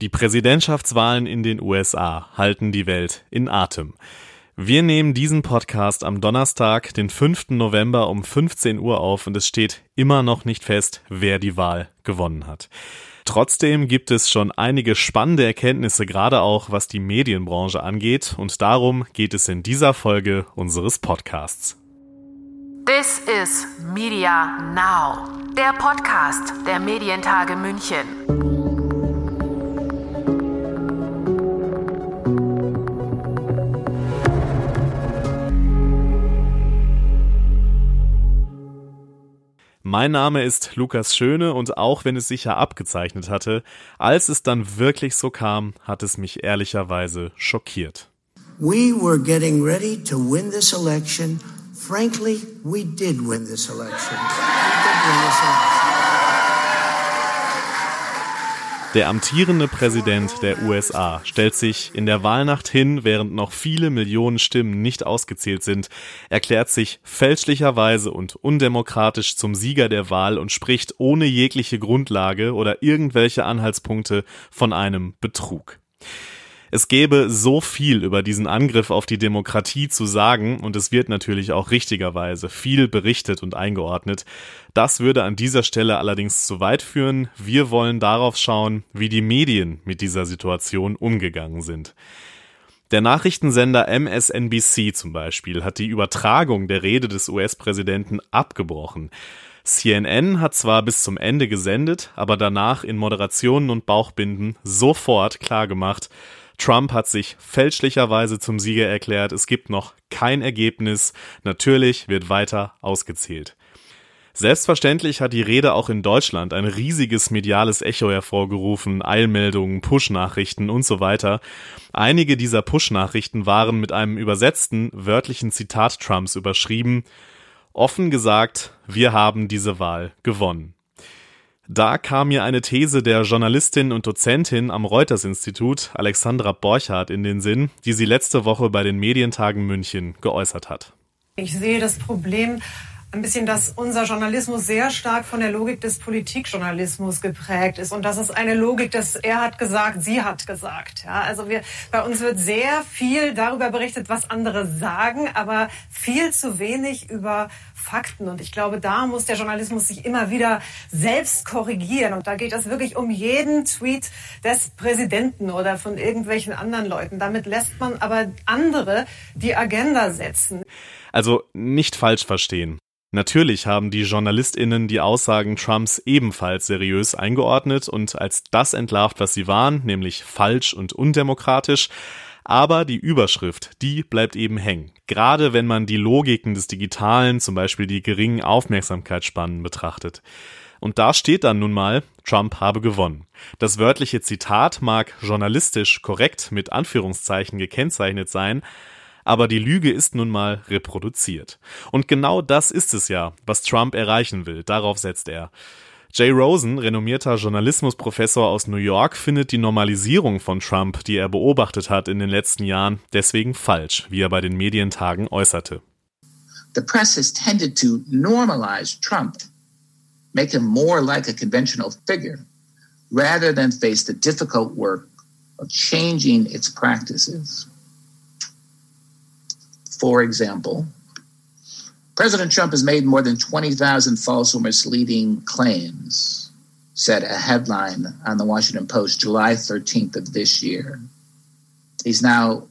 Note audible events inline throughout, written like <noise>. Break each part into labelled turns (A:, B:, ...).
A: Die Präsidentschaftswahlen in den USA halten die Welt in Atem. Wir nehmen diesen Podcast am Donnerstag, den 5. November um 15 Uhr auf und es steht immer noch nicht fest, wer die Wahl gewonnen hat. Trotzdem gibt es schon einige spannende Erkenntnisse, gerade auch was die Medienbranche angeht und darum geht es in dieser Folge unseres Podcasts.
B: This is Media Now, der Podcast der Medientage München.
A: Mein Name ist Lukas Schöne und auch wenn es sich ja abgezeichnet hatte, als es dann wirklich so kam, hat es mich ehrlicherweise schockiert.
C: We were getting ready to win this election. Frankly, we did win this election. We did win this election.
A: Der amtierende Präsident der USA stellt sich in der Wahlnacht hin, während noch viele Millionen Stimmen nicht ausgezählt sind, erklärt sich fälschlicherweise und undemokratisch zum Sieger der Wahl und spricht ohne jegliche Grundlage oder irgendwelche Anhaltspunkte von einem Betrug. Es gäbe so viel über diesen Angriff auf die Demokratie zu sagen und es wird natürlich auch richtigerweise viel berichtet und eingeordnet. Das würde an dieser Stelle allerdings zu weit führen. Wir wollen darauf schauen, wie die Medien mit dieser Situation umgegangen sind. Der Nachrichtensender MSNBC zum Beispiel hat die Übertragung der Rede des US-Präsidenten abgebrochen. CNN hat zwar bis zum Ende gesendet, aber danach in Moderationen und Bauchbinden sofort klargemacht, Trump hat sich fälschlicherweise zum Sieger erklärt. Es gibt noch kein Ergebnis. Natürlich wird weiter ausgezählt. Selbstverständlich hat die Rede auch in Deutschland ein riesiges mediales Echo hervorgerufen, Eilmeldungen, Push-Nachrichten und so weiter. Einige dieser Push-Nachrichten waren mit einem übersetzten, wörtlichen Zitat Trumps überschrieben. Offen gesagt, wir haben diese Wahl gewonnen. Da kam mir eine These der Journalistin und Dozentin am Reuters-Institut, Alexandra Borchardt, in den Sinn, die sie letzte Woche bei den Medientagen München geäußert hat.
D: Ich sehe das Problem ein bisschen, dass unser Journalismus sehr stark von der Logik des Politikjournalismus geprägt ist und das ist eine Logik, dass er hat gesagt, sie hat gesagt. Ja, also wir, bei uns wird sehr viel darüber berichtet, was andere sagen, aber viel zu wenig über Fakten. Und ich glaube, da muss der Journalismus sich immer wieder selbst korrigieren. Und da geht es wirklich um jeden Tweet des Präsidenten oder von irgendwelchen anderen Leuten. Damit lässt man aber andere die Agenda setzen.
A: Also nicht falsch verstehen. Natürlich haben die JournalistInnen die Aussagen Trumps ebenfalls seriös eingeordnet und als das entlarvt, was sie waren, nämlich falsch und undemokratisch. Aber die Überschrift, die bleibt eben hängen. Gerade wenn man die Logiken des Digitalen, zum Beispiel die geringen Aufmerksamkeitsspannen betrachtet. Und da steht dann nun mal, Trump habe gewonnen. Das wörtliche Zitat mag journalistisch korrekt mit Anführungszeichen gekennzeichnet sein, aber die Lüge ist nun mal reproduziert. Und genau das ist es ja, was Trump erreichen will, darauf setzt er. Jay Rosen, renommierter Journalismusprofessor aus New York, findet die Normalisierung von Trump, die er beobachtet hat in den letzten Jahren, deswegen falsch, wie er bei den Medientagen äußerte.
E: The press has tended to normalize Trump, make him more like a conventional figure, rather than face the difficult work of changing its practices. For example, President Trump has made more than 20,000 false or misleading claims, said a headline on the Washington Post July 13th of this year. He's now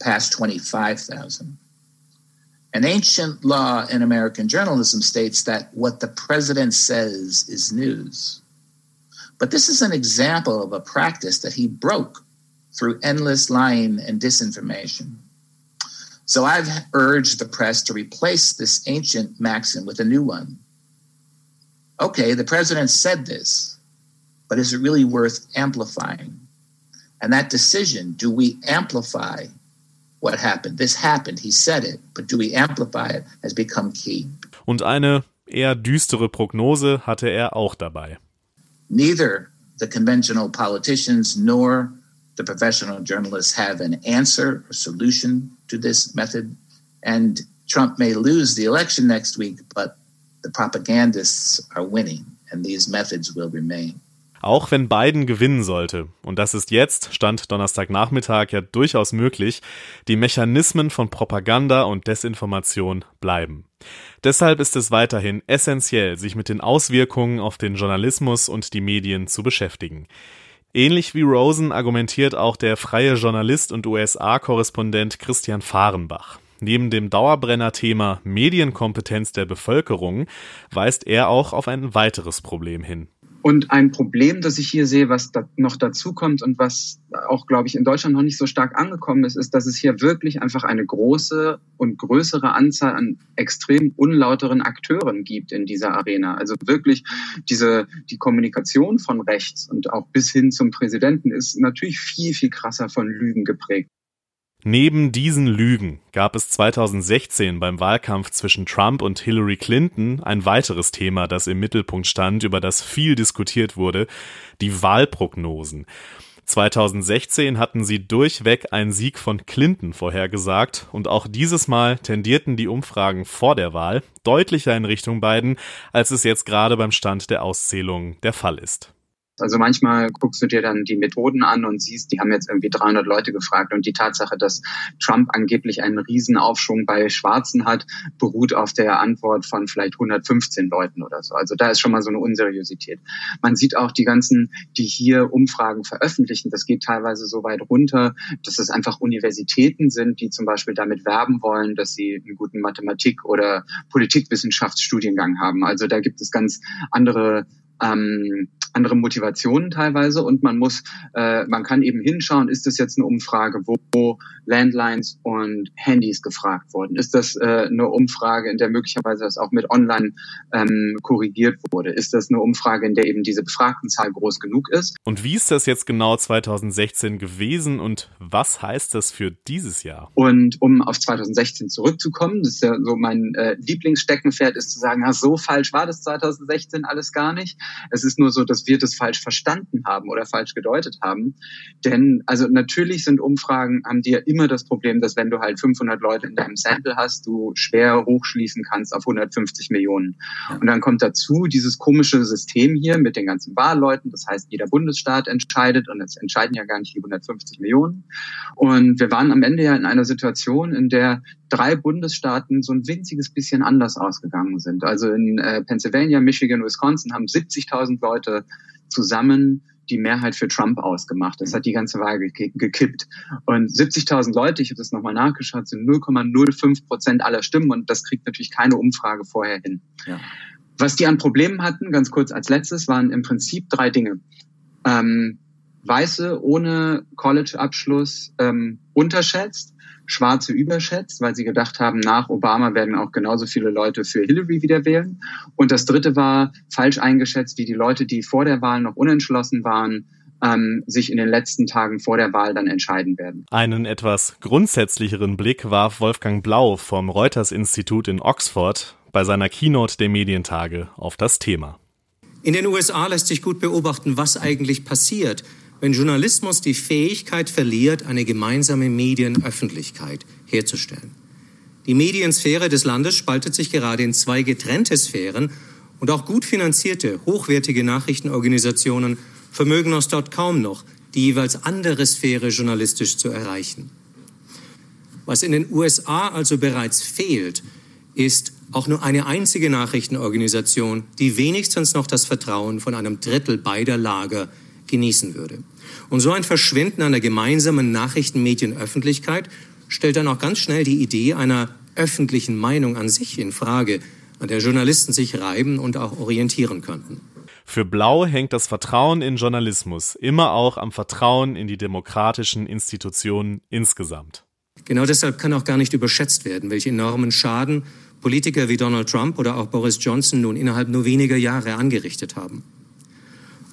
E: past 25,000. An ancient law in American journalism states that what the president says is news. But this is an example of a practice that he broke through endless lying and disinformation. So I've urged the press to replace this ancient maxim with a new one. Okay, the president said this, but is it really worth amplifying? And that decision, do we amplify what happened? This happened, he said it, but do we amplify it, has become key.
A: Und eine eher düstere Prognose hatte er auch dabei.
E: Neither the conventional politicians nor the professional journalists have an answer or solution to this method. And Trump may lose the election next week, but the propagandists are winning, and these methods will remain.
A: Auch wenn Biden gewinnen sollte, und das ist jetzt, Stand Donnerstagnachmittag, ja durchaus möglich, die Mechanismen von Propaganda und Desinformation bleiben. Deshalb ist es weiterhin essentiell, sich mit den Auswirkungen auf den Journalismus und die Medien zu beschäftigen. Ähnlich wie Rosen argumentiert auch der freie Journalist und USA-Korrespondent Christian Fahrenbach. Neben dem Dauerbrenner-Thema Medienkompetenz der Bevölkerung weist er auch auf ein weiteres Problem hin.
F: Und ein Problem, das ich hier sehe, was da noch dazu kommt und was auch, glaube ich, in Deutschland noch nicht so stark angekommen ist, ist, dass es hier wirklich einfach eine große und größere Anzahl an extrem unlauteren Akteuren gibt in dieser Arena. Also wirklich diese, die Kommunikation von rechts und auch bis hin zum Präsidenten ist natürlich viel, viel krasser von Lügen geprägt.
A: Neben diesen Lügen gab es 2016 beim Wahlkampf zwischen Trump und Hillary Clinton ein weiteres Thema, das im Mittelpunkt stand, über das viel diskutiert wurde, die Wahlprognosen. 2016 hatten sie durchweg einen Sieg von Clinton vorhergesagt und auch dieses Mal tendierten die Umfragen vor der Wahl deutlicher in Richtung Biden, als es jetzt gerade beim Stand der Auszählung der Fall ist.
F: Also manchmal guckst du dir dann die Methoden an und siehst, die haben jetzt irgendwie 300 Leute gefragt und die Tatsache, dass Trump angeblich einen Riesenaufschwung bei Schwarzen hat, beruht auf der Antwort von vielleicht 115 Leuten oder so. Also da ist schon mal so eine Unseriosität. Man sieht auch die ganzen, die hier Umfragen veröffentlichen, das geht teilweise so weit runter, dass es einfach Universitäten sind, die zum Beispiel damit werben wollen, dass sie einen guten Mathematik- oder Politikwissenschaftsstudiengang haben. Also da gibt es ganz andere ähm, andere Motivationen teilweise und man muss, äh, man kann eben hinschauen, ist das jetzt eine Umfrage, wo Landlines und Handys gefragt wurden? Ist das äh, eine Umfrage, in der möglicherweise das auch mit Online ähm, korrigiert wurde? Ist das eine Umfrage, in der eben diese Befragtenzahl groß genug ist?
A: Und wie ist das jetzt genau 2016 gewesen und was heißt das für dieses Jahr?
F: Und um auf 2016 zurückzukommen, das ist ja so mein äh, Lieblingssteckenpferd, ist zu sagen, ja, so falsch war das 2016 alles gar nicht. Es ist nur so, dass wir das falsch verstanden haben oder falsch gedeutet haben. Denn also natürlich sind Umfragen, haben die ja immer das Problem, dass wenn du halt 500 Leute in deinem Sample hast, du schwer hochschließen kannst auf 150 Millionen. Und dann kommt dazu dieses komische System hier mit den ganzen Wahlleuten. Das heißt, jeder Bundesstaat entscheidet und es entscheiden ja gar nicht die 150 Millionen. Und wir waren am Ende ja in einer Situation, in der drei Bundesstaaten so ein winziges bisschen anders ausgegangen sind. Also in äh, Pennsylvania, Michigan, Wisconsin haben 70.000 Leute zusammen die Mehrheit für Trump ausgemacht. Das hat die ganze Wahl gekippt. Und 70.000 Leute, ich habe das nochmal nachgeschaut, sind 0,05 Prozent aller Stimmen und das kriegt natürlich keine Umfrage vorher hin. Ja. Was die an Problemen hatten, ganz kurz als letztes, waren im Prinzip drei Dinge. Ähm, Weiße ohne College-Abschluss ähm, unterschätzt, Schwarze überschätzt, weil sie gedacht haben, nach Obama werden auch genauso viele Leute für Hillary wieder wählen. Und das Dritte war falsch eingeschätzt, wie die Leute, die vor der Wahl noch unentschlossen waren, ähm, sich in den letzten Tagen vor der Wahl dann entscheiden werden.
A: Einen etwas grundsätzlicheren Blick warf Wolfgang Blau vom Reuters Institut in Oxford bei seiner Keynote der Medientage auf das Thema.
G: In den USA lässt sich gut beobachten, was eigentlich passiert, wenn Journalismus die Fähigkeit verliert, eine gemeinsame Medienöffentlichkeit herzustellen. Die Mediensphäre des Landes spaltet sich gerade in zwei getrennte Sphären und auch gut finanzierte, hochwertige Nachrichtenorganisationen vermögen es dort kaum noch, die jeweils andere Sphäre journalistisch zu erreichen. Was in den USA also bereits fehlt, ist auch nur eine einzige Nachrichtenorganisation, die wenigstens noch das Vertrauen von einem Drittel beider Lager genießen würde. Und so ein Verschwinden einer gemeinsamen Nachrichtenmedienöffentlichkeit stellt dann auch ganz schnell die Idee einer öffentlichen Meinung an sich in Frage, an der Journalisten sich reiben und auch orientieren könnten.
A: Für Blau hängt das Vertrauen in Journalismus immer auch am Vertrauen in die demokratischen Institutionen insgesamt.
G: Genau deshalb kann auch gar nicht überschätzt werden, welche enormen Schaden Politiker wie Donald Trump oder auch Boris Johnson nun innerhalb nur weniger Jahre angerichtet haben.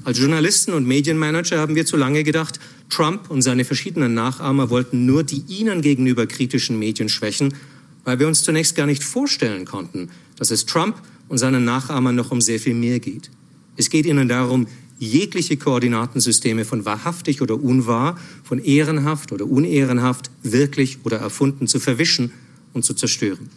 G: Als Journalisten und Medienmanager haben wir zu lange gedacht, Trump und seine verschiedenen Nachahmer wollten nur die ihnen gegenüber kritischen Medien schwächen, weil wir uns zunächst gar nicht vorstellen konnten, dass es Trump und seinen Nachahmern noch um sehr viel mehr geht. Es geht ihnen darum, jegliche Koordinatensysteme von wahrhaftig oder unwahr, von ehrenhaft oder unehrenhaft, wirklich oder erfunden zu verwischen und zu zerstören.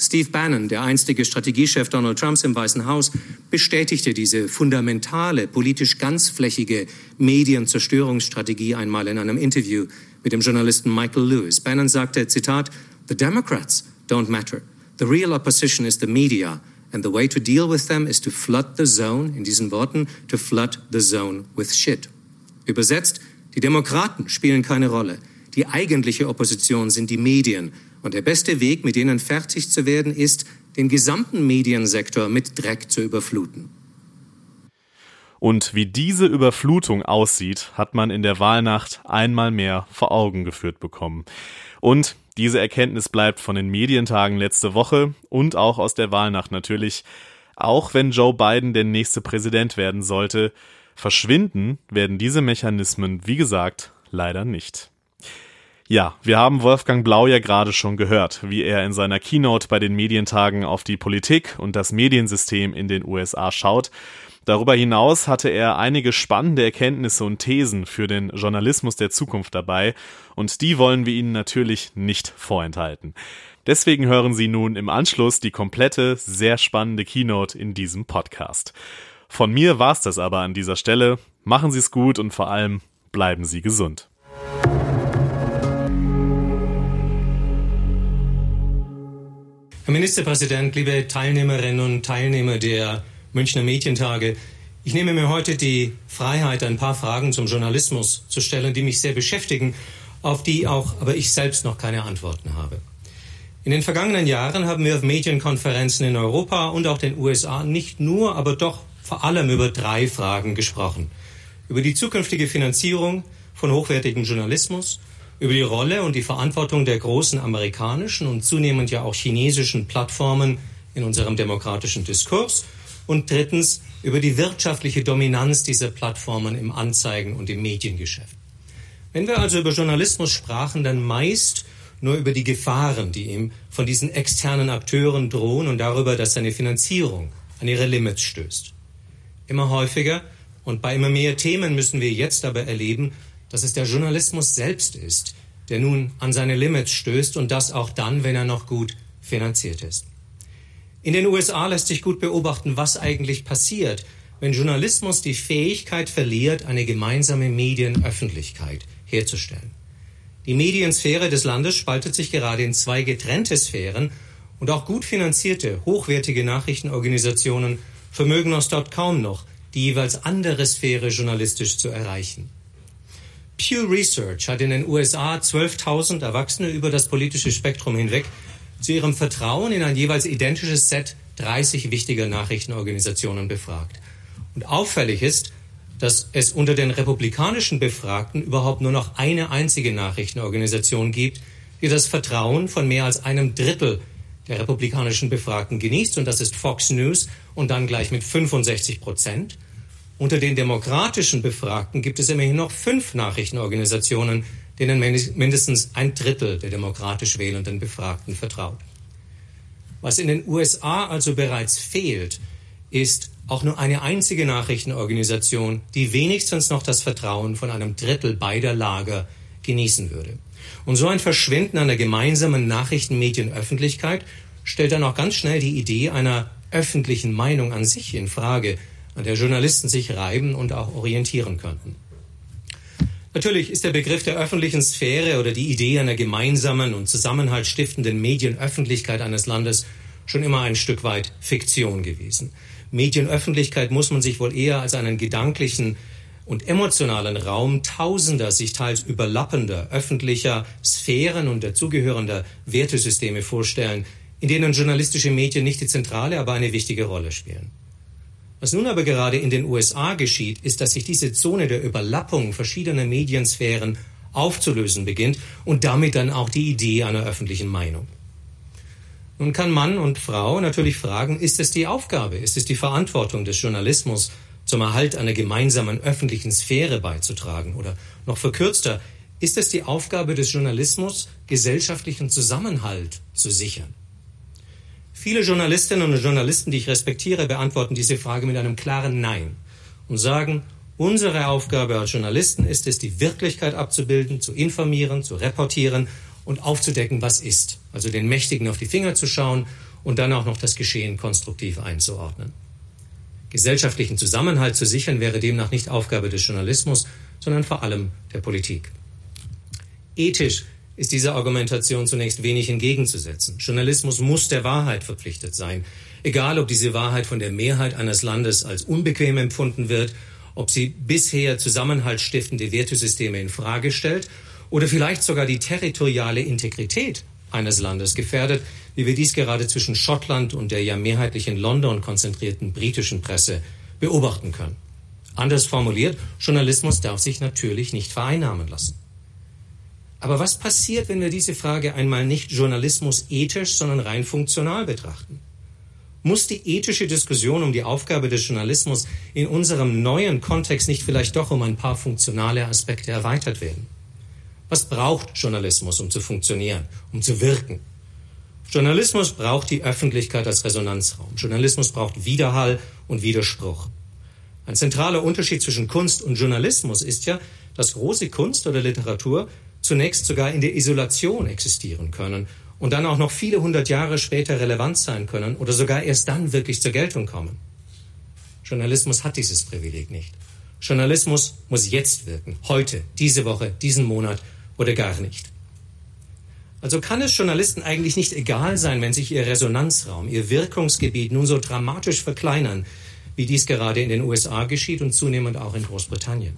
G: Steve Bannon, der einstige Strategiechef Donald Trumps im Weißen Haus, bestätigte diese fundamentale, politisch ganzflächige Medienzerstörungsstrategie einmal in einem Interview mit dem Journalisten Michael Lewis. Bannon sagte, Zitat, The Democrats don't matter. The real opposition is the media. And the way to deal with them is to flood the zone, in diesen Worten, to flood the zone with shit. Übersetzt, die Demokraten spielen keine Rolle. Die eigentliche Opposition sind die Medien. Und der beste Weg, mit denen fertig zu werden, ist, den gesamten Mediensektor mit Dreck zu überfluten.
A: Und wie diese Überflutung aussieht, hat man in der Wahlnacht einmal mehr vor Augen geführt bekommen. Und diese Erkenntnis bleibt von den Medientagen letzte Woche und auch aus der Wahlnacht natürlich. Auch wenn Joe Biden der nächste Präsident werden sollte, verschwinden werden diese Mechanismen, wie gesagt, leider nicht. Ja, wir haben Wolfgang Blau ja gerade schon gehört, wie er in seiner Keynote bei den Medientagen auf die Politik und das Mediensystem in den USA schaut. Darüber hinaus hatte er einige spannende Erkenntnisse und Thesen für den Journalismus der Zukunft dabei, und die wollen wir Ihnen natürlich nicht vorenthalten. Deswegen hören Sie nun im Anschluss die komplette, sehr spannende Keynote in diesem Podcast. Von mir war's das aber an dieser Stelle. Machen Sie es gut und vor allem bleiben Sie gesund.
G: Herr Ministerpräsident, liebe Teilnehmerinnen und Teilnehmer der Münchner Medientage, ich nehme mir heute die Freiheit, ein paar Fragen zum Journalismus zu stellen, die mich sehr beschäftigen, auf die auch aber ich selbst noch keine Antworten habe. In den vergangenen Jahren haben wir auf Medienkonferenzen in Europa und auch den USA nicht nur, aber doch vor allem über drei Fragen gesprochen. Über die zukünftige Finanzierung von hochwertigem Journalismus, über die Rolle und die Verantwortung der großen amerikanischen und zunehmend ja auch chinesischen Plattformen in unserem demokratischen Diskurs und drittens über die wirtschaftliche Dominanz dieser Plattformen im Anzeigen- und im Mediengeschäft. Wenn wir also über Journalismus sprachen, dann meist nur über die Gefahren, die ihm von diesen externen Akteuren drohen und darüber, dass seine Finanzierung an ihre Limits stößt. Immer häufiger und bei immer mehr Themen müssen wir jetzt aber erleben, dass es der Journalismus selbst ist, der nun an seine Limits stößt und das auch dann, wenn er noch gut finanziert ist. In den USA lässt sich gut beobachten, was eigentlich passiert, wenn Journalismus die Fähigkeit verliert, eine gemeinsame Medienöffentlichkeit herzustellen. Die Mediensphäre des Landes spaltet sich gerade in zwei getrennte Sphären und auch gut finanzierte, hochwertige Nachrichtenorganisationen vermögen es dort kaum noch, die jeweils andere Sphäre journalistisch zu erreichen. Pew Research hat in den USA 12.000 Erwachsene über das politische Spektrum hinweg zu ihrem Vertrauen in ein jeweils identisches Set 30 wichtiger Nachrichtenorganisationen befragt. Und auffällig ist, dass es unter den republikanischen Befragten überhaupt nur noch eine einzige Nachrichtenorganisation gibt, die das Vertrauen von mehr als einem Drittel der republikanischen Befragten genießt, und das ist Fox News, und dann gleich mit 65 Prozent. Unter den demokratischen Befragten gibt es immerhin noch fünf Nachrichtenorganisationen, denen mindestens ein Drittel der demokratisch wählenden Befragten vertraut. Was in den USA also bereits fehlt, ist auch nur eine einzige Nachrichtenorganisation, die wenigstens noch das Vertrauen von einem Drittel beider Lager genießen würde. Und so ein Verschwinden einer gemeinsamen Nachrichtenmedienöffentlichkeit stellt dann auch ganz schnell die Idee einer öffentlichen Meinung an sich in Frage, an der Journalisten sich reiben und auch orientieren könnten. Natürlich ist der Begriff der öffentlichen Sphäre oder die Idee einer gemeinsamen und zusammenhaltsstiftenden Medienöffentlichkeit eines Landes schon immer ein Stück weit Fiktion gewesen. Medienöffentlichkeit muss man sich wohl eher als einen gedanklichen und emotionalen Raum tausender, sich teils überlappender öffentlicher Sphären und dazugehörender Wertesysteme vorstellen, in denen journalistische Medien nicht die zentrale, aber eine wichtige Rolle spielen. Was nun aber gerade in den USA geschieht, ist, dass sich diese Zone der Überlappung verschiedener Mediensphären aufzulösen beginnt und damit dann auch die Idee einer öffentlichen Meinung. Nun kann Mann und Frau natürlich fragen, ist es die Aufgabe, ist es die Verantwortung des Journalismus, zum Erhalt einer gemeinsamen öffentlichen Sphäre beizutragen? Oder noch verkürzter, ist es die Aufgabe des Journalismus, gesellschaftlichen Zusammenhalt zu sichern? Viele Journalistinnen und Journalisten, die ich respektiere, beantworten diese Frage mit einem klaren Nein und sagen, unsere Aufgabe als Journalisten ist es, die Wirklichkeit abzubilden, zu informieren, zu reportieren und aufzudecken, was ist. Also den Mächtigen auf die Finger zu schauen und dann auch noch das Geschehen konstruktiv einzuordnen. Gesellschaftlichen Zusammenhalt zu sichern wäre demnach nicht Aufgabe des Journalismus, sondern vor allem der Politik. Ethisch ist dieser Argumentation zunächst wenig entgegenzusetzen. Journalismus muss der Wahrheit verpflichtet sein, egal ob diese Wahrheit von der Mehrheit eines Landes als unbequem empfunden wird, ob sie bisher zusammenhaltsstiftende Wertesysteme in Frage stellt oder vielleicht sogar die territoriale Integrität eines Landes gefährdet, wie wir dies gerade zwischen Schottland und der ja mehrheitlich in London konzentrierten britischen Presse beobachten können. Anders formuliert, Journalismus darf sich natürlich nicht vereinnahmen lassen. Aber was passiert, wenn wir diese Frage einmal nicht Journalismus ethisch, sondern rein funktional betrachten? Muss die ethische Diskussion um die Aufgabe des Journalismus in unserem neuen Kontext nicht vielleicht doch um ein paar funktionale Aspekte erweitert werden? Was braucht Journalismus, um zu funktionieren, um zu wirken? Journalismus braucht die Öffentlichkeit als Resonanzraum. Journalismus braucht Widerhall und Widerspruch. Ein zentraler Unterschied zwischen Kunst und Journalismus ist ja, dass große Kunst oder Literatur zunächst sogar in der Isolation existieren können und dann auch noch viele hundert Jahre später relevant sein können oder sogar erst dann wirklich zur Geltung kommen. Journalismus hat dieses Privileg nicht. Journalismus muss jetzt wirken, heute, diese Woche, diesen Monat oder gar nicht. Also kann es Journalisten eigentlich nicht egal sein, wenn sich ihr Resonanzraum, ihr Wirkungsgebiet nun so dramatisch verkleinern, wie dies gerade in den USA geschieht und zunehmend auch in Großbritannien.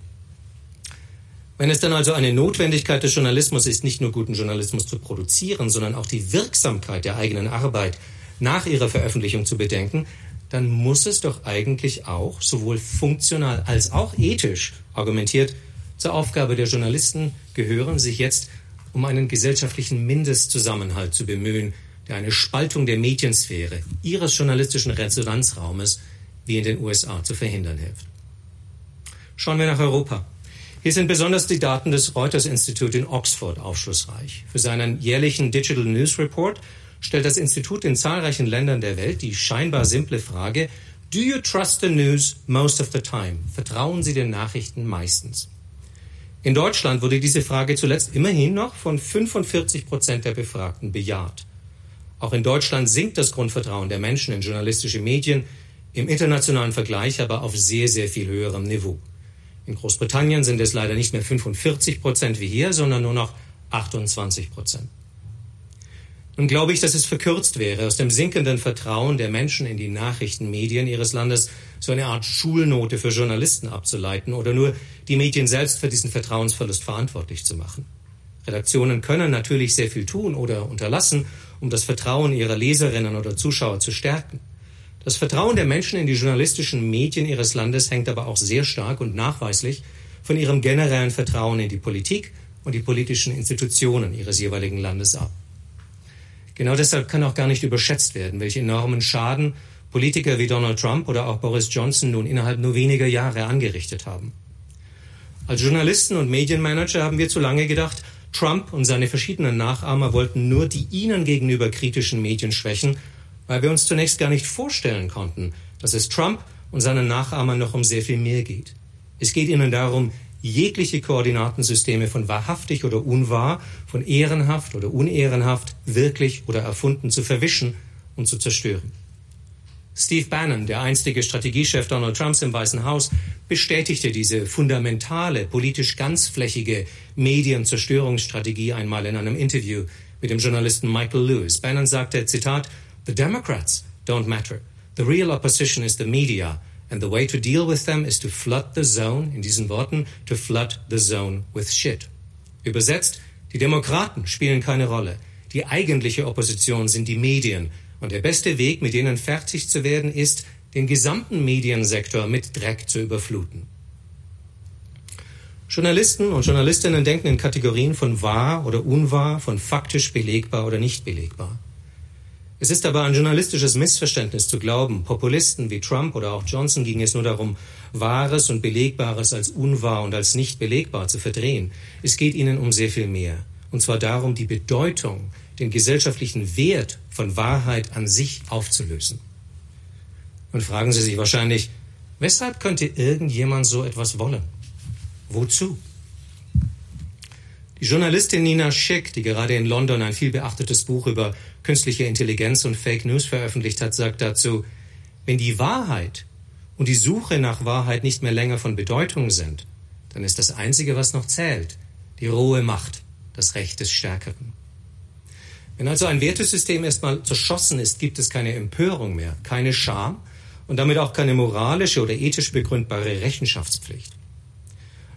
G: Wenn es dann also eine Notwendigkeit des Journalismus ist, nicht nur guten Journalismus zu produzieren, sondern auch die Wirksamkeit der eigenen Arbeit nach ihrer Veröffentlichung zu bedenken, dann muss es doch eigentlich auch sowohl funktional als auch ethisch argumentiert zur Aufgabe der Journalisten gehören, sich jetzt um einen gesellschaftlichen Mindestzusammenhalt zu bemühen, der eine Spaltung der Mediensphäre, ihres journalistischen Resonanzraumes, wie in den USA, zu verhindern hilft. Schauen wir nach Europa. Hier sind besonders die Daten des Reuters Institut in Oxford aufschlussreich. Für seinen jährlichen Digital News Report stellt das Institut in zahlreichen Ländern der Welt die scheinbar simple Frage, Do you trust the news most of the time? Vertrauen Sie den Nachrichten meistens? In Deutschland wurde diese Frage zuletzt immerhin noch von 45 Prozent der Befragten bejaht. Auch in Deutschland sinkt das Grundvertrauen der Menschen in journalistische Medien, im internationalen Vergleich aber auf sehr, sehr viel höherem Niveau. In Großbritannien sind es leider nicht mehr 45 Prozent wie hier, sondern nur noch 28 Prozent. Nun glaube ich, dass es verkürzt wäre, aus dem sinkenden Vertrauen der Menschen in die Nachrichtenmedien ihres Landes so eine Art Schulnote für Journalisten abzuleiten oder nur die Medien selbst für diesen Vertrauensverlust verantwortlich zu machen. Redaktionen können natürlich sehr viel tun oder unterlassen, um das Vertrauen ihrer Leserinnen oder Zuschauer zu stärken. Das Vertrauen der Menschen in die journalistischen Medien ihres Landes hängt aber auch sehr stark und nachweislich von ihrem generellen Vertrauen in die Politik und die politischen Institutionen ihres jeweiligen Landes ab. Genau deshalb kann auch gar nicht überschätzt werden, welche enormen Schaden Politiker wie Donald Trump oder auch Boris Johnson nun innerhalb nur weniger Jahre angerichtet haben. Als Journalisten und Medienmanager haben wir zu lange gedacht, Trump und seine verschiedenen Nachahmer wollten nur die ihnen gegenüber kritischen Medien schwächen, weil wir uns zunächst gar nicht vorstellen konnten, dass es Trump und seinen Nachahmern noch um sehr viel mehr geht. Es geht ihnen darum, jegliche Koordinatensysteme von wahrhaftig oder unwahr, von ehrenhaft oder unehrenhaft, wirklich oder erfunden zu verwischen und zu zerstören. Steve Bannon, der einstige Strategiechef Donald Trumps im Weißen Haus, bestätigte diese fundamentale, politisch ganzflächige Medienzerstörungsstrategie einmal in einem Interview mit dem Journalisten Michael Lewis. Bannon sagte, Zitat, The Democrats don't matter. The real opposition is the media. And the way to deal with them is to flood the zone, in diesen Worten, to flood the zone with shit. Übersetzt, die Demokraten spielen keine Rolle. Die eigentliche Opposition sind die Medien. Und der beste Weg, mit denen fertig zu werden, ist, den gesamten Mediensektor mit Dreck zu überfluten. Journalisten und Journalistinnen denken in Kategorien von wahr oder unwahr, von faktisch belegbar oder nicht belegbar. Es ist aber ein journalistisches Missverständnis zu glauben, Populisten wie Trump oder auch Johnson ging es nur darum, Wahres und Belegbares als unwahr und als nicht belegbar zu verdrehen. Es geht ihnen um sehr viel mehr. Und zwar darum, die Bedeutung, den gesellschaftlichen Wert von Wahrheit an sich aufzulösen. Und fragen Sie sich wahrscheinlich, weshalb könnte irgendjemand so etwas wollen? Wozu? Die Journalistin Nina Schick, die gerade in London ein viel beachtetes Buch über künstliche Intelligenz und Fake News veröffentlicht hat, sagt dazu, wenn die Wahrheit und die Suche nach Wahrheit nicht mehr länger von Bedeutung sind, dann ist das Einzige, was noch zählt, die rohe Macht, das Recht des Stärkeren. Wenn also ein Wertesystem erstmal zerschossen ist, gibt es keine Empörung mehr, keine Scham und damit auch keine moralische oder ethisch begründbare Rechenschaftspflicht.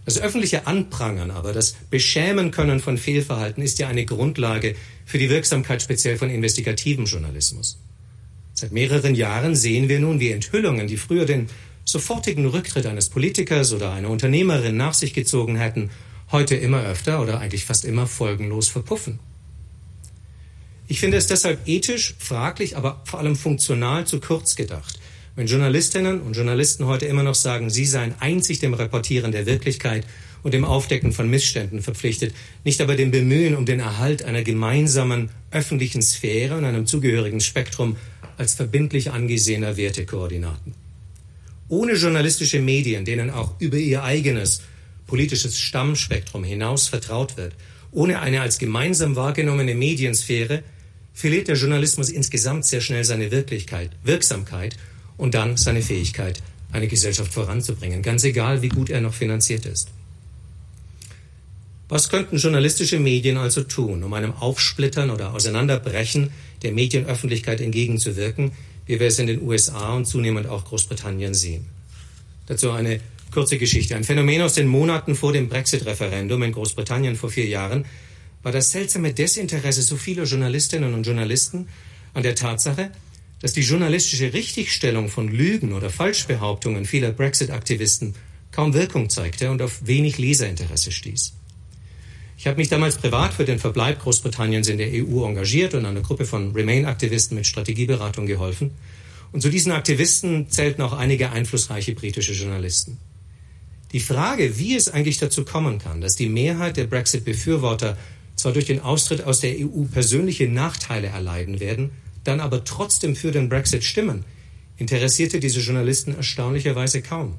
G: Das öffentliche Anprangern aber, das Beschämen können von Fehlverhalten ist ja eine Grundlage für die Wirksamkeit speziell von investigativem Journalismus. Seit mehreren Jahren sehen wir nun, wie Enthüllungen, die früher den sofortigen Rücktritt eines Politikers oder einer Unternehmerin nach sich gezogen hätten, heute immer öfter oder eigentlich fast immer folgenlos verpuffen. Ich finde es deshalb ethisch fraglich, aber vor allem funktional zu kurz gedacht, wenn Journalistinnen und Journalisten heute immer noch sagen, sie seien einzig dem Reportieren der Wirklichkeit und dem Aufdecken von Missständen verpflichtet, nicht aber dem Bemühen um den Erhalt einer gemeinsamen öffentlichen Sphäre und einem zugehörigen Spektrum als verbindlich angesehener Wertekoordinaten. Ohne journalistische Medien, denen auch über ihr eigenes politisches Stammspektrum hinaus vertraut wird, ohne eine als gemeinsam wahrgenommene Mediensphäre, verliert der Journalismus insgesamt sehr schnell seine Wirklichkeit, Wirksamkeit und dann seine Fähigkeit, eine Gesellschaft voranzubringen, ganz egal, wie gut er noch finanziert ist. Was könnten journalistische Medien also tun, um einem Aufsplittern oder Auseinanderbrechen der Medienöffentlichkeit entgegenzuwirken, wie wir es in den USA und zunehmend auch Großbritannien sehen? Dazu eine kurze Geschichte. Ein Phänomen aus den Monaten vor dem Brexit-Referendum in Großbritannien vor vier Jahren war das seltsame Desinteresse so vieler Journalistinnen und Journalisten an der Tatsache, dass die journalistische Richtigstellung von Lügen oder Falschbehauptungen vieler Brexit-Aktivisten kaum Wirkung zeigte und auf wenig Leserinteresse stieß. Ich habe mich damals privat für den Verbleib Großbritanniens in der EU engagiert und einer Gruppe von Remain-Aktivisten mit Strategieberatung geholfen. Und zu diesen Aktivisten zählten auch einige einflussreiche britische Journalisten. Die Frage, wie es eigentlich dazu kommen kann, dass die Mehrheit der Brexit-Befürworter zwar durch den Austritt aus der EU persönliche Nachteile erleiden werden, dann aber trotzdem für den Brexit stimmen, interessierte diese Journalisten erstaunlicherweise kaum.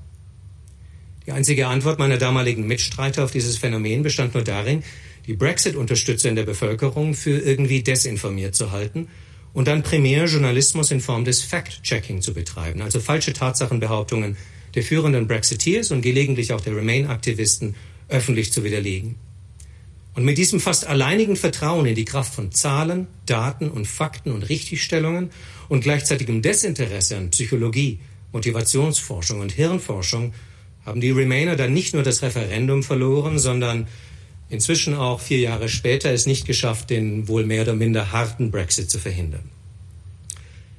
G: Die einzige Antwort meiner damaligen Mitstreiter auf dieses Phänomen bestand nur darin, die Brexit-Unterstützer in der Bevölkerung für irgendwie desinformiert zu halten und dann primär Journalismus in Form des Fact-Checking zu betreiben, also falsche Tatsachenbehauptungen der führenden Brexiteers und gelegentlich auch der Remain-Aktivisten öffentlich zu widerlegen. Und mit diesem fast alleinigen Vertrauen in die Kraft von Zahlen, Daten und Fakten und Richtigstellungen und gleichzeitigem Desinteresse an Psychologie, Motivationsforschung und Hirnforschung haben die Remainer dann nicht nur das Referendum verloren, sondern inzwischen auch vier Jahre später es nicht geschafft, den wohl mehr oder minder harten Brexit zu verhindern.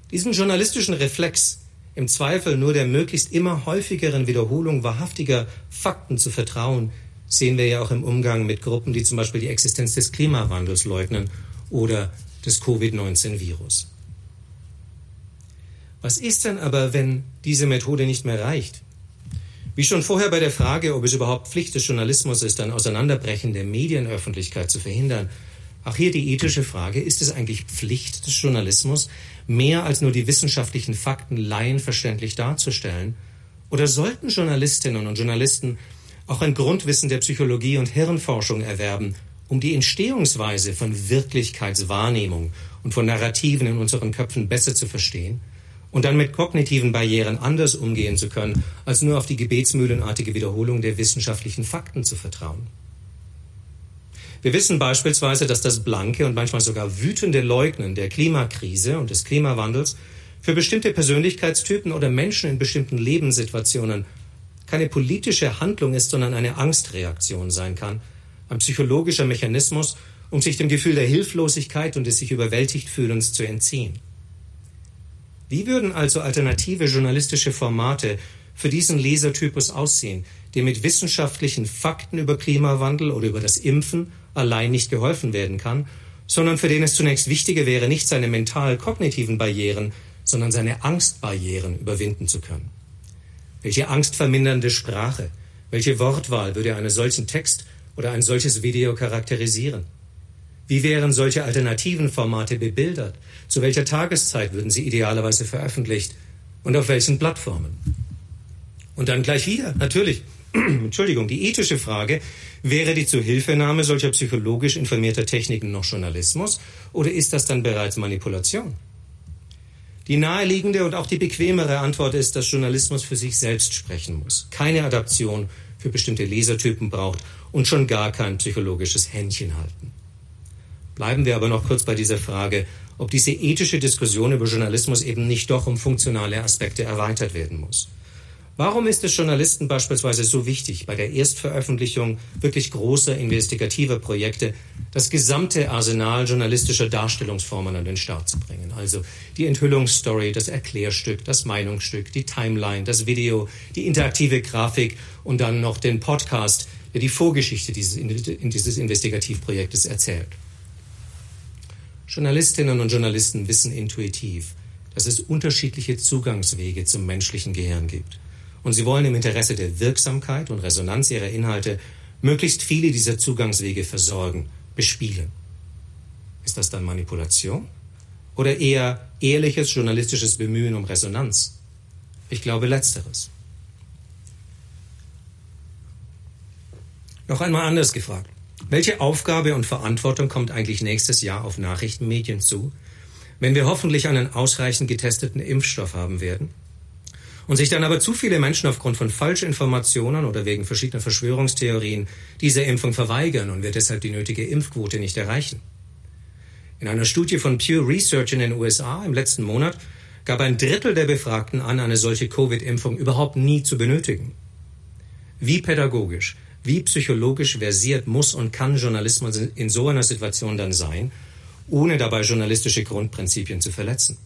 G: Diesen journalistischen Reflex, im Zweifel nur der möglichst immer häufigeren Wiederholung wahrhaftiger Fakten zu vertrauen, sehen wir ja auch im Umgang mit Gruppen, die zum Beispiel die Existenz des Klimawandels leugnen oder des Covid-19-Virus. Was ist denn aber, wenn diese Methode nicht mehr reicht? Wie schon vorher bei der Frage, ob es überhaupt Pflicht des Journalismus ist, ein Auseinanderbrechen der Medienöffentlichkeit zu verhindern, auch hier die ethische Frage, ist es eigentlich Pflicht des Journalismus, mehr als nur die wissenschaftlichen Fakten laienverständlich darzustellen? Oder sollten Journalistinnen und Journalisten auch ein Grundwissen der Psychologie und Hirnforschung erwerben, um die Entstehungsweise von Wirklichkeitswahrnehmung und von Narrativen in unseren Köpfen besser zu verstehen und dann mit kognitiven Barrieren anders umgehen zu können, als nur auf die gebetsmühlenartige Wiederholung der wissenschaftlichen Fakten zu vertrauen. Wir wissen beispielsweise, dass das blanke und manchmal sogar wütende Leugnen der Klimakrise und des Klimawandels für bestimmte Persönlichkeitstypen oder Menschen in bestimmten Lebenssituationen keine politische Handlung ist, sondern eine Angstreaktion sein kann, ein psychologischer Mechanismus, um sich dem Gefühl der Hilflosigkeit und des sich überwältigt Fühlens zu entziehen. Wie würden also alternative journalistische Formate für diesen Lesertypus aussehen, dem mit wissenschaftlichen Fakten über Klimawandel oder über das Impfen allein nicht geholfen werden kann, sondern für den es zunächst wichtiger wäre, nicht seine mental-kognitiven Barrieren, sondern seine Angstbarrieren überwinden zu können? Welche angstvermindernde Sprache, welche Wortwahl würde einen solchen Text oder ein solches Video charakterisieren? Wie wären solche alternativen Formate bebildert? Zu welcher Tageszeit würden sie idealerweise veröffentlicht? Und auf welchen Plattformen? Und dann gleich wieder, natürlich, <clears throat> Entschuldigung, die ethische Frage, wäre die Zuhilfenahme solcher psychologisch informierter Techniken noch Journalismus oder ist das dann bereits Manipulation? Die naheliegende und auch die bequemere Antwort ist, dass Journalismus für sich selbst sprechen muss, keine Adaption für bestimmte Lesertypen braucht und schon gar kein psychologisches Händchen halten. Bleiben wir aber noch kurz bei dieser Frage, ob diese ethische Diskussion über Journalismus eben nicht doch um funktionale Aspekte erweitert werden muss. Warum ist es Journalisten beispielsweise so wichtig, bei der Erstveröffentlichung wirklich großer investigativer Projekte das gesamte Arsenal journalistischer Darstellungsformen an den Start zu bringen? Also die Enthüllungsstory, das Erklärstück, das Meinungsstück, die Timeline, das Video, die interaktive Grafik und dann noch den Podcast, der die Vorgeschichte dieses, dieses Investigativprojektes erzählt. Journalistinnen und Journalisten wissen intuitiv, dass es unterschiedliche Zugangswege zum menschlichen Gehirn gibt. Und sie wollen im Interesse der Wirksamkeit und Resonanz ihrer Inhalte möglichst viele dieser Zugangswege versorgen, bespielen. Ist das dann Manipulation? Oder eher ehrliches journalistisches Bemühen um Resonanz? Ich glaube letzteres. Noch einmal anders gefragt. Welche Aufgabe und Verantwortung kommt eigentlich nächstes Jahr auf Nachrichtenmedien zu, wenn wir hoffentlich einen ausreichend getesteten Impfstoff haben werden und sich dann aber zu viele Menschen aufgrund von Falschinformationen oder wegen verschiedener Verschwörungstheorien dieser Impfung verweigern und wir deshalb die nötige Impfquote nicht erreichen. In einer Studie von Pew Research in den USA im letzten Monat gab ein Drittel der Befragten an, eine solche Covid-Impfung überhaupt nie zu benötigen. Wie pädagogisch, wie psychologisch versiert muss und kann Journalismus in so einer Situation dann sein, ohne dabei journalistische Grundprinzipien zu verletzen?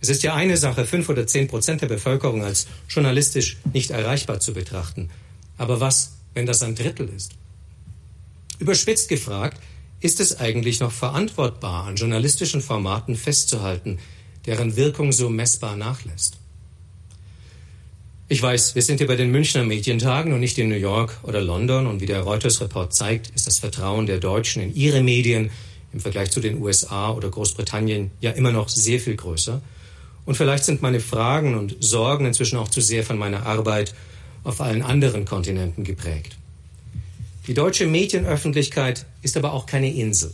G: Es ist ja eine Sache, fünf oder zehn Prozent der Bevölkerung als journalistisch nicht erreichbar zu betrachten. Aber was, wenn das ein Drittel ist? Überspitzt gefragt, ist es eigentlich noch verantwortbar, an journalistischen Formaten festzuhalten, deren Wirkung so messbar nachlässt? Ich weiß, wir sind hier bei den Münchner Medientagen und nicht in New York oder London und wie der Reuters-Report zeigt, ist das Vertrauen der Deutschen in ihre Medien im Vergleich zu den USA oder Großbritannien ja immer noch sehr viel größer. Und vielleicht sind meine Fragen und Sorgen inzwischen auch zu sehr von meiner Arbeit auf allen anderen Kontinenten geprägt. Die deutsche Medienöffentlichkeit ist aber auch keine Insel.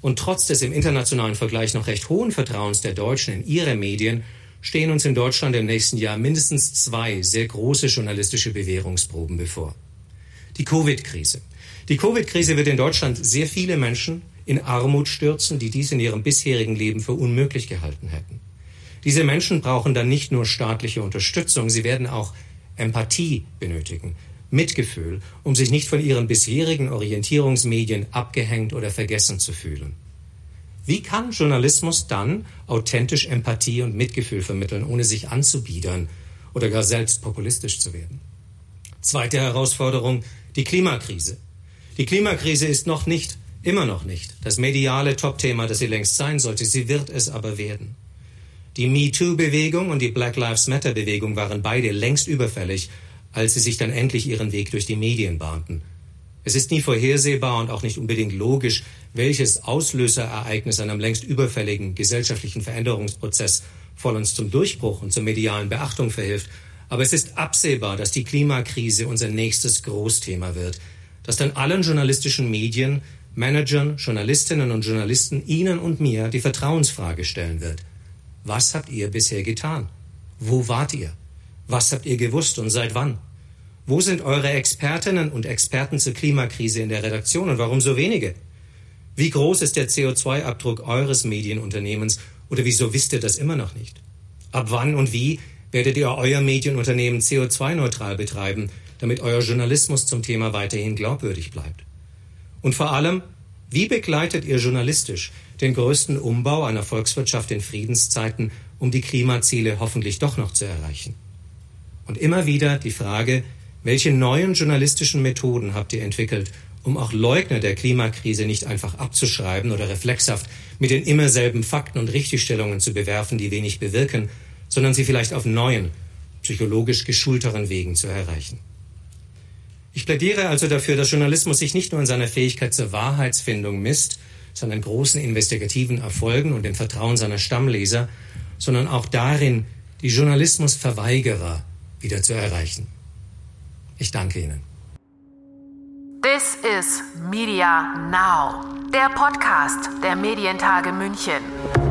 G: Und trotz des im internationalen Vergleich noch recht hohen Vertrauens der Deutschen in ihre Medien stehen uns in Deutschland im nächsten Jahr mindestens zwei sehr große journalistische Bewährungsproben bevor. Die Covid-Krise. Die Covid-Krise wird in Deutschland sehr viele Menschen in Armut stürzen, die dies in ihrem bisherigen Leben für unmöglich gehalten hätten. Diese Menschen brauchen dann nicht nur staatliche Unterstützung, sie werden auch Empathie benötigen, Mitgefühl, um sich nicht von ihren bisherigen Orientierungsmedien abgehängt oder vergessen zu fühlen. Wie kann Journalismus dann authentisch Empathie und Mitgefühl vermitteln, ohne sich anzubiedern oder gar selbst populistisch zu werden? Zweite Herausforderung, die Klimakrise. Die Klimakrise ist noch nicht, immer noch nicht, das mediale Topthema, das sie längst sein sollte. Sie wird es aber werden. Die MeToo-Bewegung und die Black Lives Matter-Bewegung waren beide längst überfällig, als sie sich dann endlich ihren Weg durch die Medien bahnten. Es ist nie vorhersehbar und auch nicht unbedingt logisch, welches Auslöserereignis einem längst überfälligen gesellschaftlichen Veränderungsprozess vollends zum Durchbruch und zur medialen Beachtung verhilft. Aber es ist absehbar, dass die Klimakrise unser nächstes Großthema wird, dass dann allen journalistischen Medien, Managern, Journalistinnen und Journalisten Ihnen und mir die Vertrauensfrage stellen wird. Was habt ihr bisher getan? Wo wart ihr? Was habt ihr gewusst und seit wann? Wo sind eure Expertinnen und Experten zur Klimakrise in der Redaktion und warum so wenige? Wie groß ist der CO2-Abdruck eures Medienunternehmens oder wieso wisst ihr das immer noch nicht? Ab wann und wie werdet ihr euer Medienunternehmen CO2-neutral betreiben, damit euer Journalismus zum Thema weiterhin glaubwürdig bleibt? Und vor allem, wie begleitet ihr journalistisch den größten Umbau einer Volkswirtschaft in Friedenszeiten, um die Klimaziele hoffentlich doch noch zu erreichen? Und immer wieder die Frage, welche neuen journalistischen Methoden habt ihr entwickelt, um auch Leugner der Klimakrise nicht einfach abzuschreiben oder reflexhaft mit den immer selben Fakten und Richtigstellungen zu bewerfen, die wenig bewirken, sondern sie vielleicht auf neuen, psychologisch geschulteren Wegen zu erreichen? Ich plädiere also dafür, dass Journalismus sich nicht nur in seiner Fähigkeit zur Wahrheitsfindung misst, seinen großen investigativen Erfolgen und dem Vertrauen seiner Stammleser, sondern auch darin, die Journalismusverweigerer wieder zu erreichen. Ich danke Ihnen.
B: This is Media Now, der Podcast der Medientage München.